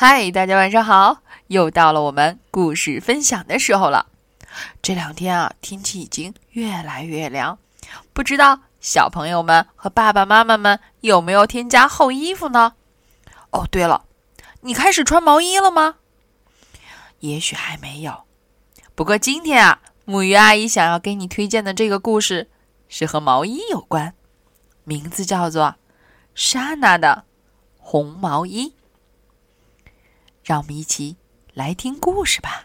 嗨，大家晚上好！又到了我们故事分享的时候了。这两天啊，天气已经越来越凉，不知道小朋友们和爸爸妈妈们有没有添加厚衣服呢？哦，对了，你开始穿毛衣了吗？也许还没有。不过今天啊，木鱼阿姨想要给你推荐的这个故事是和毛衣有关，名字叫做《莎娜的红毛衣》。让我们一起来听故事吧。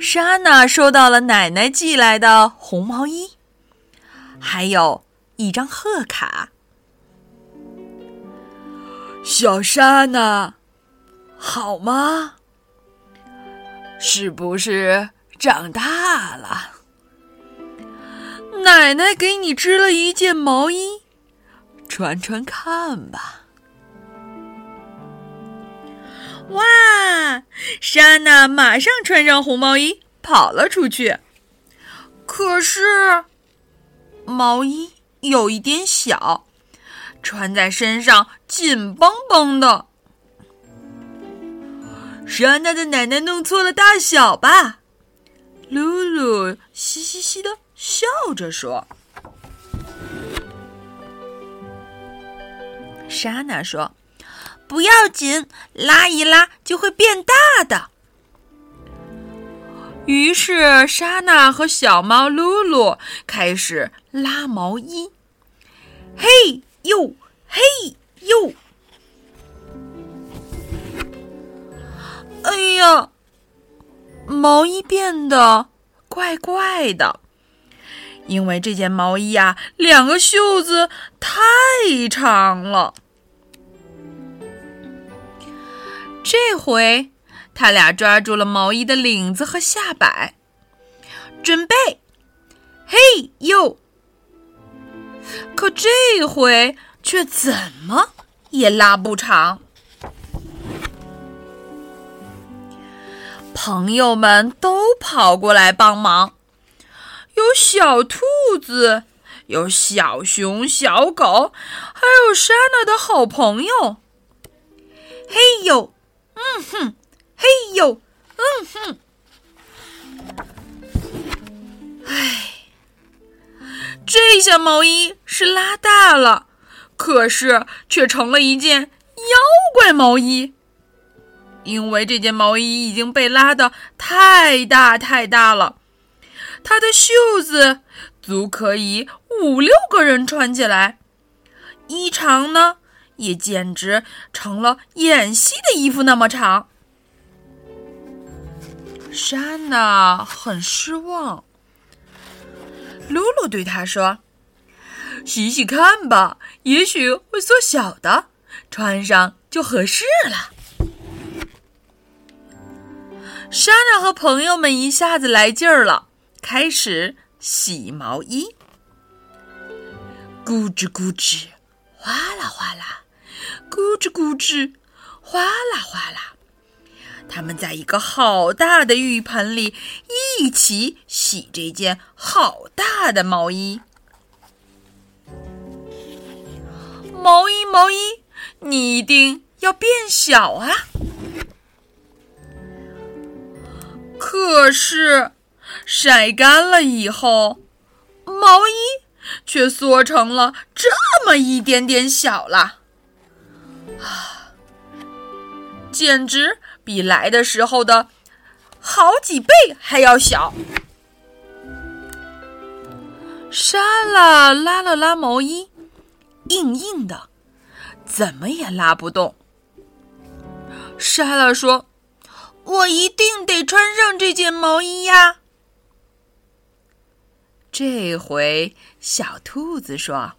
莎娜收到了奶奶寄来的红毛衣，还有一张贺卡。小莎娜，好吗？是不是？长大了，奶奶给你织了一件毛衣，穿穿看吧。哇！莎娜马上穿上红毛衣，跑了出去。可是，毛衣有一点小，穿在身上紧绷绷的。莎娜的奶奶弄错了大小吧？露露嘻嘻嘻的笑着说：“莎娜说，不要紧，拉一拉就会变大的。”于是，莎娜和小猫露露开始拉毛衣。嘿呦，嘿呦！哎呀！毛衣变得怪怪的，因为这件毛衣啊，两个袖子太长了。这回，他俩抓住了毛衣的领子和下摆，准备，嘿呦！可这回却怎么也拉不长。朋友们都跑过来帮忙，有小兔子，有小熊、小狗，还有莎娜的好朋友。嘿呦，嗯哼，嘿呦，嗯哼。唉，这下毛衣是拉大了，可是却成了一件妖怪毛衣。因为这件毛衣已经被拉的太大太大了，它的袖子足可以五六个人穿起来，衣长呢也简直成了演戏的衣服那么长。莎娜很失望，露露对她说：“洗洗看吧，也许会缩小的，穿上就合适了。”莎莎和朋友们一下子来劲儿了，开始洗毛衣。咕吱咕吱，哗啦哗啦，咕吱咕吱，哗啦哗啦。他们在一个好大的浴盆里一起洗这件好大的毛衣。毛衣，毛衣，你一定要变小啊！可是，晒干了以后，毛衣却缩成了这么一点点小了，啊，简直比来的时候的好几倍还要小。莎拉拉了拉毛衣，硬硬的，怎么也拉不动。莎拉说。我一定得穿上这件毛衣呀！这回小兔子说：“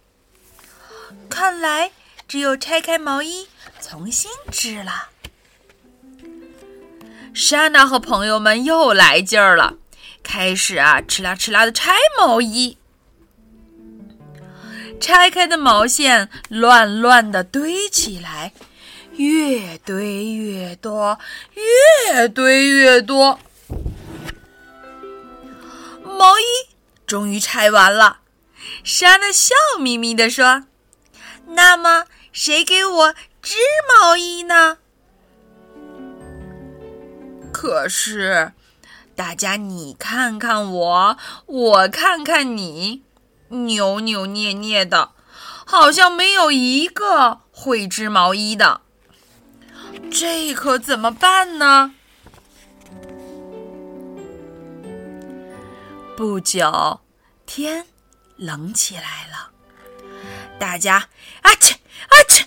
看来只有拆开毛衣重新织了。”莎娜和朋友们又来劲儿了，开始啊，哧啦哧啦的拆毛衣。拆开的毛线乱乱的堆起来。越堆越多，越堆越多。毛衣终于拆完了。莎娜笑眯眯地说：“那么，谁给我织毛衣呢？”可是，大家你看看我，我看看你，扭扭捏捏的，好像没有一个会织毛衣的。这可怎么办呢？不久，天冷起来了，大家啊切啊切，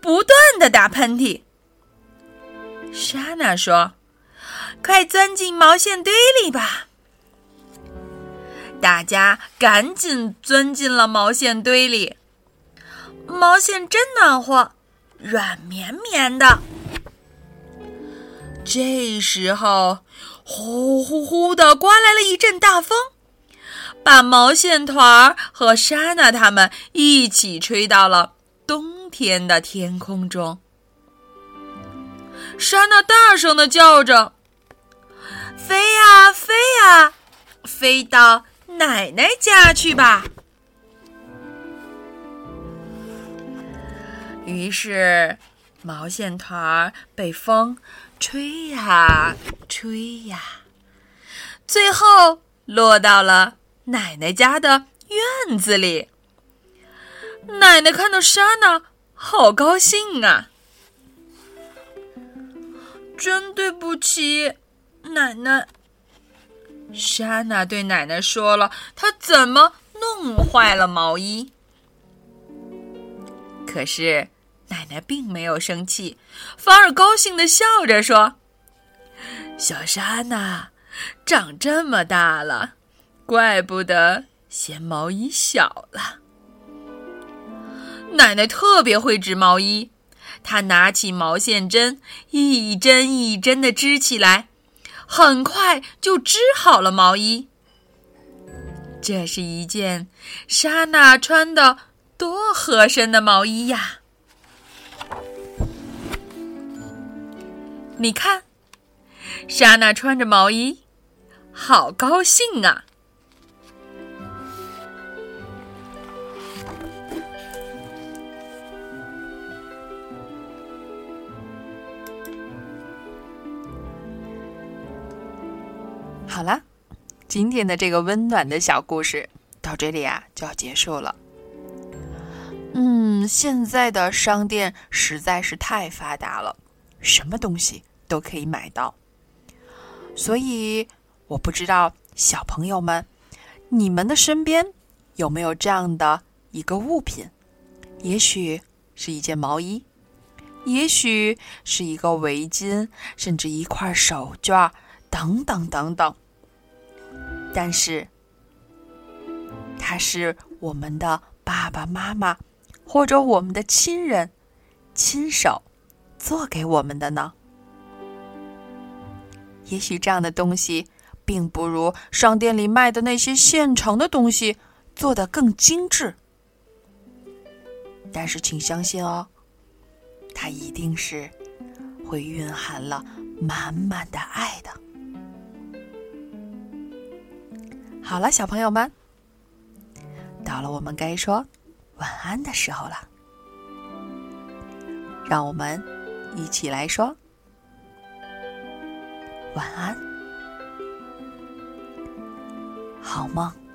不断的打喷嚏。莎娜说。快钻进毛线堆里吧！大家赶紧钻进了毛线堆里。毛线真暖和，软绵绵的。这时候，呼呼呼的刮来了一阵大风，把毛线团儿和莎娜他们一起吹到了冬天的天空中。莎娜大声的叫着。飞呀飞呀，飞到奶奶家去吧。于是，毛线团儿被风吹呀吹呀，最后落到了奶奶家的院子里。奶奶看到莎娜，好高兴啊！真对不起。奶奶，莎娜对奶奶说了，她怎么弄坏了毛衣。可是奶奶并没有生气，反而高兴的笑着说：“小莎娜，长这么大了，怪不得嫌毛衣小了。”奶奶特别会织毛衣，她拿起毛线针，一针一针的织起来。很快就织好了毛衣。这是一件莎娜穿的多合身的毛衣呀！你看，莎娜穿着毛衣，好高兴啊！好了，今天的这个温暖的小故事到这里啊就要结束了。嗯，现在的商店实在是太发达了，什么东西都可以买到。所以我不知道小朋友们，你们的身边有没有这样的一个物品？也许是一件毛衣，也许是一个围巾，甚至一块手绢，等等等等。但是，它是我们的爸爸妈妈或者我们的亲人亲手做给我们的呢。也许这样的东西并不如商店里卖的那些现成的东西做的更精致，但是请相信哦，它一定是会蕴含了满满的爱的。好了，小朋友们，到了我们该说晚安的时候了。让我们一起来说晚安，好梦。